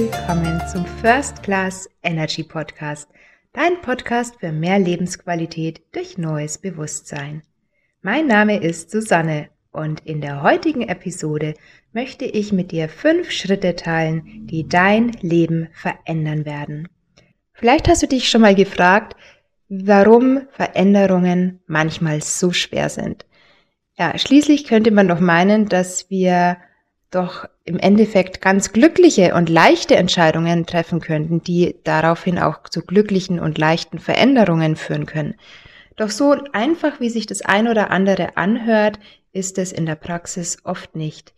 willkommen zum First Class Energy Podcast, dein Podcast für mehr Lebensqualität durch neues Bewusstsein. Mein Name ist Susanne und in der heutigen Episode möchte ich mit dir fünf Schritte teilen, die dein Leben verändern werden. Vielleicht hast du dich schon mal gefragt, warum Veränderungen manchmal so schwer sind. Ja, schließlich könnte man doch meinen, dass wir doch im Endeffekt ganz glückliche und leichte Entscheidungen treffen könnten, die daraufhin auch zu glücklichen und leichten Veränderungen führen können. Doch so einfach, wie sich das ein oder andere anhört, ist es in der Praxis oft nicht.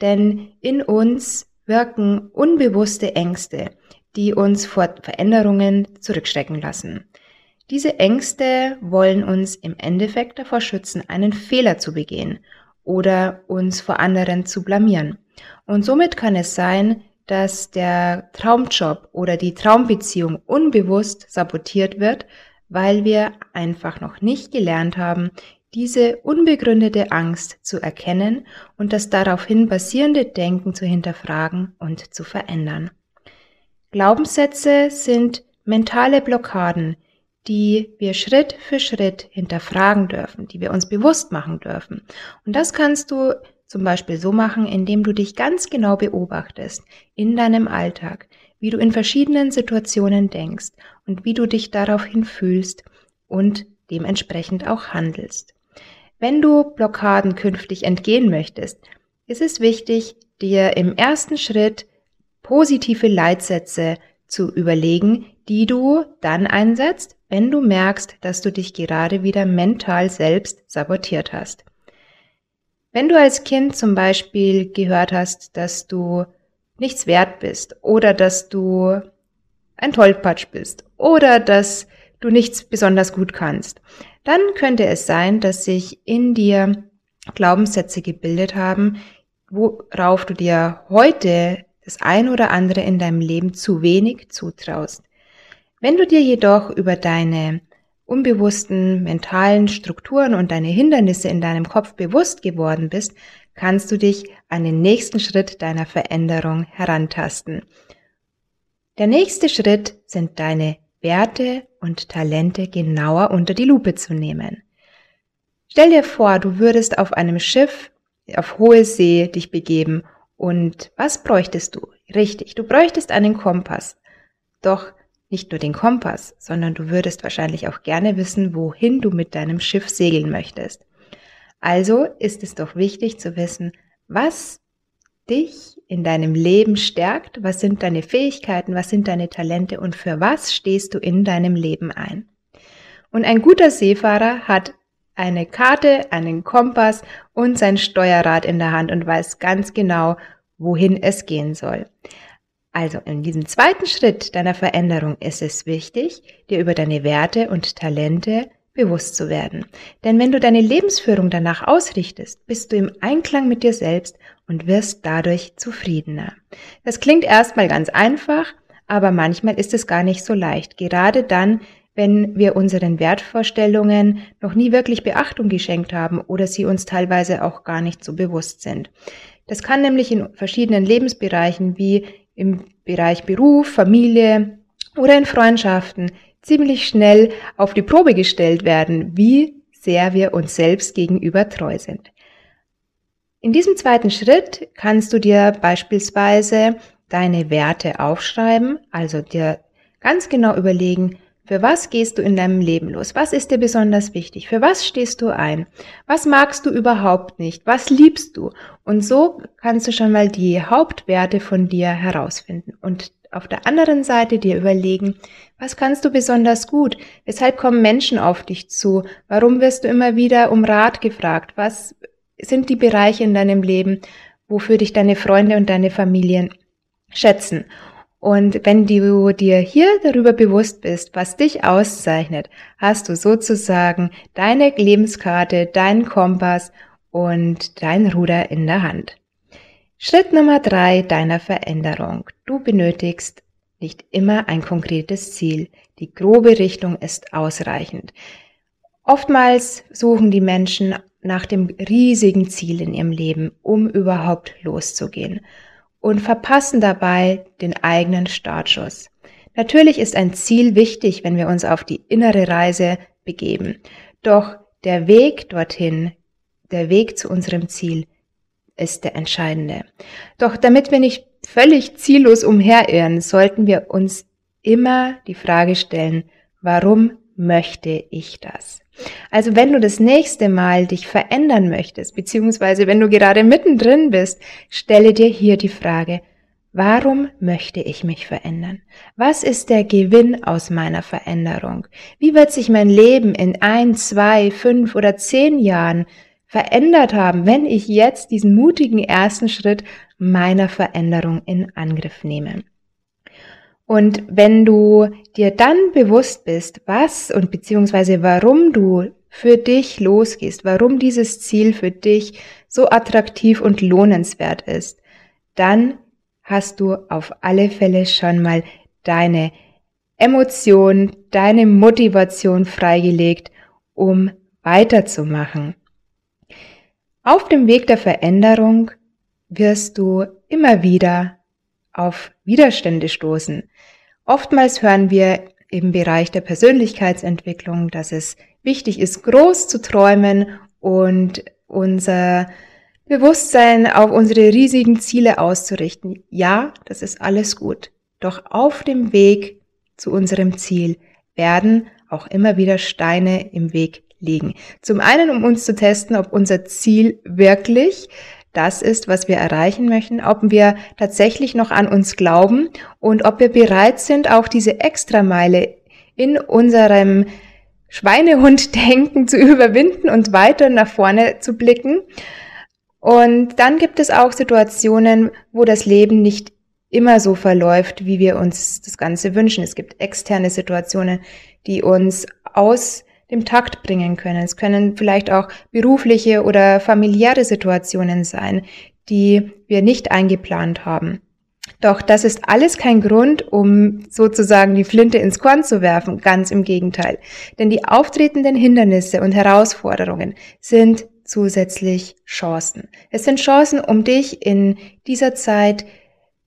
Denn in uns wirken unbewusste Ängste, die uns vor Veränderungen zurückschrecken lassen. Diese Ängste wollen uns im Endeffekt davor schützen, einen Fehler zu begehen oder uns vor anderen zu blamieren. Und somit kann es sein, dass der Traumjob oder die Traumbeziehung unbewusst sabotiert wird, weil wir einfach noch nicht gelernt haben, diese unbegründete Angst zu erkennen und das daraufhin basierende Denken zu hinterfragen und zu verändern. Glaubenssätze sind mentale Blockaden, die wir Schritt für Schritt hinterfragen dürfen, die wir uns bewusst machen dürfen. Und das kannst du zum Beispiel so machen, indem du dich ganz genau beobachtest in deinem Alltag, wie du in verschiedenen Situationen denkst und wie du dich daraufhin fühlst und dementsprechend auch handelst. Wenn du Blockaden künftig entgehen möchtest, ist es wichtig, dir im ersten Schritt positive Leitsätze zu überlegen, die du dann einsetzt, wenn du merkst, dass du dich gerade wieder mental selbst sabotiert hast. Wenn du als Kind zum Beispiel gehört hast, dass du nichts wert bist oder dass du ein Tollpatsch bist oder dass du nichts besonders gut kannst, dann könnte es sein, dass sich in dir Glaubenssätze gebildet haben, worauf du dir heute das ein oder andere in deinem Leben zu wenig zutraust. Wenn du dir jedoch über deine unbewussten mentalen Strukturen und deine Hindernisse in deinem Kopf bewusst geworden bist, kannst du dich an den nächsten Schritt deiner Veränderung herantasten. Der nächste Schritt sind deine Werte und Talente genauer unter die Lupe zu nehmen. Stell dir vor, du würdest auf einem Schiff auf hohe See dich begeben und was bräuchtest du? Richtig, du bräuchtest einen Kompass. Doch nicht nur den Kompass, sondern du würdest wahrscheinlich auch gerne wissen, wohin du mit deinem Schiff segeln möchtest. Also ist es doch wichtig zu wissen, was dich in deinem Leben stärkt, was sind deine Fähigkeiten, was sind deine Talente und für was stehst du in deinem Leben ein. Und ein guter Seefahrer hat eine Karte, einen Kompass und sein Steuerrad in der Hand und weiß ganz genau, wohin es gehen soll. Also in diesem zweiten Schritt deiner Veränderung ist es wichtig, dir über deine Werte und Talente bewusst zu werden. Denn wenn du deine Lebensführung danach ausrichtest, bist du im Einklang mit dir selbst und wirst dadurch zufriedener. Das klingt erstmal ganz einfach, aber manchmal ist es gar nicht so leicht. Gerade dann, wenn wir unseren Wertvorstellungen noch nie wirklich Beachtung geschenkt haben oder sie uns teilweise auch gar nicht so bewusst sind. Das kann nämlich in verschiedenen Lebensbereichen wie im Bereich Beruf, Familie oder in Freundschaften ziemlich schnell auf die Probe gestellt werden, wie sehr wir uns selbst gegenüber treu sind. In diesem zweiten Schritt kannst du dir beispielsweise deine Werte aufschreiben, also dir ganz genau überlegen, für was gehst du in deinem Leben los? Was ist dir besonders wichtig? Für was stehst du ein? Was magst du überhaupt nicht? Was liebst du? Und so kannst du schon mal die Hauptwerte von dir herausfinden. Und auf der anderen Seite dir überlegen, was kannst du besonders gut? Weshalb kommen Menschen auf dich zu? Warum wirst du immer wieder um Rat gefragt? Was sind die Bereiche in deinem Leben, wofür dich deine Freunde und deine Familien schätzen? Und wenn du dir hier darüber bewusst bist, was dich auszeichnet, hast du sozusagen deine Lebenskarte, deinen Kompass und dein Ruder in der Hand. Schritt Nummer drei deiner Veränderung. Du benötigst nicht immer ein konkretes Ziel. Die grobe Richtung ist ausreichend. Oftmals suchen die Menschen nach dem riesigen Ziel in ihrem Leben, um überhaupt loszugehen. Und verpassen dabei den eigenen Startschuss. Natürlich ist ein Ziel wichtig, wenn wir uns auf die innere Reise begeben. Doch der Weg dorthin, der Weg zu unserem Ziel ist der entscheidende. Doch damit wir nicht völlig ziellos umherirren, sollten wir uns immer die Frage stellen, warum möchte ich das? Also wenn du das nächste Mal dich verändern möchtest, beziehungsweise wenn du gerade mittendrin bist, stelle dir hier die Frage, warum möchte ich mich verändern? Was ist der Gewinn aus meiner Veränderung? Wie wird sich mein Leben in ein, zwei, fünf oder zehn Jahren verändert haben, wenn ich jetzt diesen mutigen ersten Schritt meiner Veränderung in Angriff nehme? Und wenn du dir dann bewusst bist, was und beziehungsweise warum du für dich losgehst, warum dieses Ziel für dich so attraktiv und lohnenswert ist, dann hast du auf alle Fälle schon mal deine Emotion, deine Motivation freigelegt, um weiterzumachen. Auf dem Weg der Veränderung wirst du immer wieder auf Widerstände stoßen. Oftmals hören wir im Bereich der Persönlichkeitsentwicklung, dass es wichtig ist, groß zu träumen und unser Bewusstsein auf unsere riesigen Ziele auszurichten. Ja, das ist alles gut. Doch auf dem Weg zu unserem Ziel werden auch immer wieder Steine im Weg liegen. Zum einen, um uns zu testen, ob unser Ziel wirklich das ist, was wir erreichen möchten, ob wir tatsächlich noch an uns glauben und ob wir bereit sind, auch diese Extrameile in unserem Schweinehund-Denken zu überwinden und weiter nach vorne zu blicken. Und dann gibt es auch Situationen, wo das Leben nicht immer so verläuft, wie wir uns das Ganze wünschen. Es gibt externe Situationen, die uns aus dem Takt bringen können. Es können vielleicht auch berufliche oder familiäre Situationen sein, die wir nicht eingeplant haben. Doch das ist alles kein Grund, um sozusagen die Flinte ins Korn zu werfen, ganz im Gegenteil. Denn die auftretenden Hindernisse und Herausforderungen sind zusätzlich Chancen. Es sind Chancen, um dich in dieser Zeit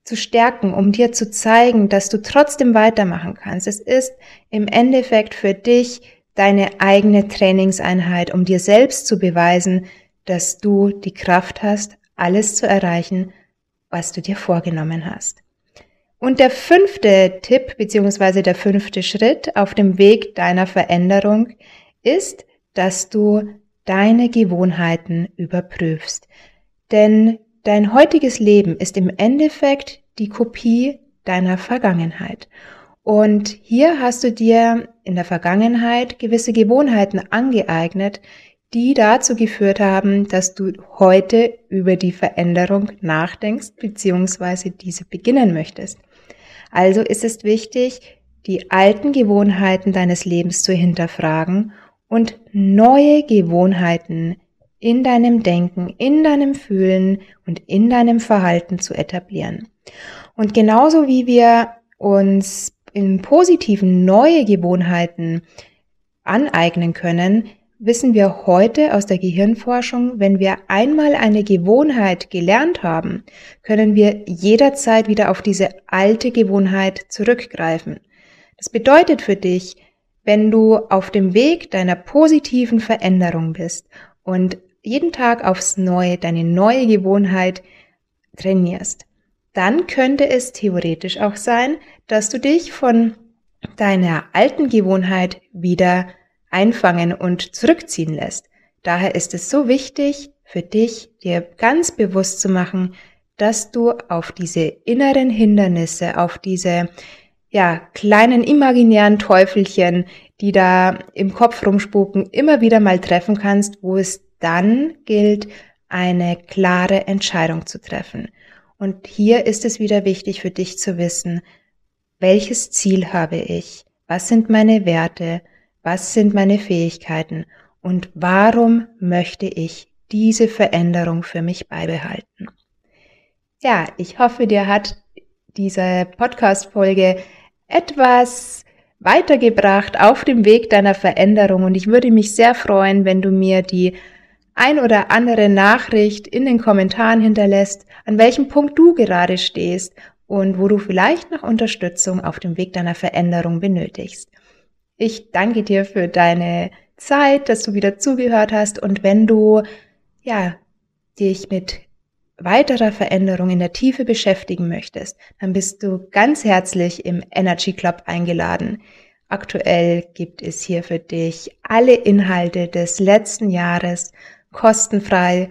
zu stärken, um dir zu zeigen, dass du trotzdem weitermachen kannst. Es ist im Endeffekt für dich deine eigene Trainingseinheit, um dir selbst zu beweisen, dass du die Kraft hast, alles zu erreichen, was du dir vorgenommen hast. Und der fünfte Tipp beziehungsweise der fünfte Schritt auf dem Weg deiner Veränderung ist, dass du deine Gewohnheiten überprüfst. Denn dein heutiges Leben ist im Endeffekt die Kopie deiner Vergangenheit. Und hier hast du dir in der Vergangenheit gewisse Gewohnheiten angeeignet, die dazu geführt haben, dass du heute über die Veränderung nachdenkst bzw. diese beginnen möchtest. Also ist es wichtig, die alten Gewohnheiten deines Lebens zu hinterfragen und neue Gewohnheiten in deinem Denken, in deinem Fühlen und in deinem Verhalten zu etablieren. Und genauso wie wir uns im Positiven neue Gewohnheiten aneignen können, wissen wir heute aus der Gehirnforschung, wenn wir einmal eine Gewohnheit gelernt haben, können wir jederzeit wieder auf diese alte Gewohnheit zurückgreifen. Das bedeutet für dich, wenn du auf dem Weg deiner positiven Veränderung bist und jeden Tag aufs Neue deine neue Gewohnheit trainierst, dann könnte es theoretisch auch sein, dass du dich von deiner alten Gewohnheit wieder einfangen und zurückziehen lässt. Daher ist es so wichtig für dich, dir ganz bewusst zu machen, dass du auf diese inneren Hindernisse, auf diese ja, kleinen imaginären Teufelchen, die da im Kopf rumspuken, immer wieder mal treffen kannst, wo es dann gilt, eine klare Entscheidung zu treffen. Und hier ist es wieder wichtig für dich zu wissen, welches Ziel habe ich? Was sind meine Werte? Was sind meine Fähigkeiten? Und warum möchte ich diese Veränderung für mich beibehalten? Ja, ich hoffe, dir hat diese Podcast-Folge etwas weitergebracht auf dem Weg deiner Veränderung und ich würde mich sehr freuen, wenn du mir die ein oder andere Nachricht in den Kommentaren hinterlässt, an welchem Punkt du gerade stehst und wo du vielleicht noch Unterstützung auf dem Weg deiner Veränderung benötigst. Ich danke dir für deine Zeit, dass du wieder zugehört hast und wenn du ja dich mit weiterer Veränderung in der Tiefe beschäftigen möchtest, dann bist du ganz herzlich im Energy Club eingeladen. Aktuell gibt es hier für dich alle Inhalte des letzten Jahres kostenfrei.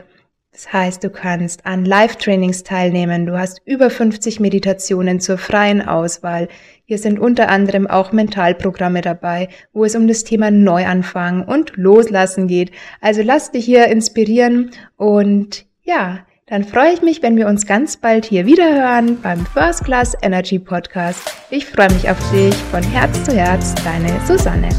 Das heißt, du kannst an Live-Trainings teilnehmen. Du hast über 50 Meditationen zur freien Auswahl. Hier sind unter anderem auch Mentalprogramme dabei, wo es um das Thema Neuanfang und Loslassen geht. Also lass dich hier inspirieren und ja, dann freue ich mich, wenn wir uns ganz bald hier wieder hören beim First Class Energy Podcast. Ich freue mich auf dich von Herz zu Herz, deine Susanne.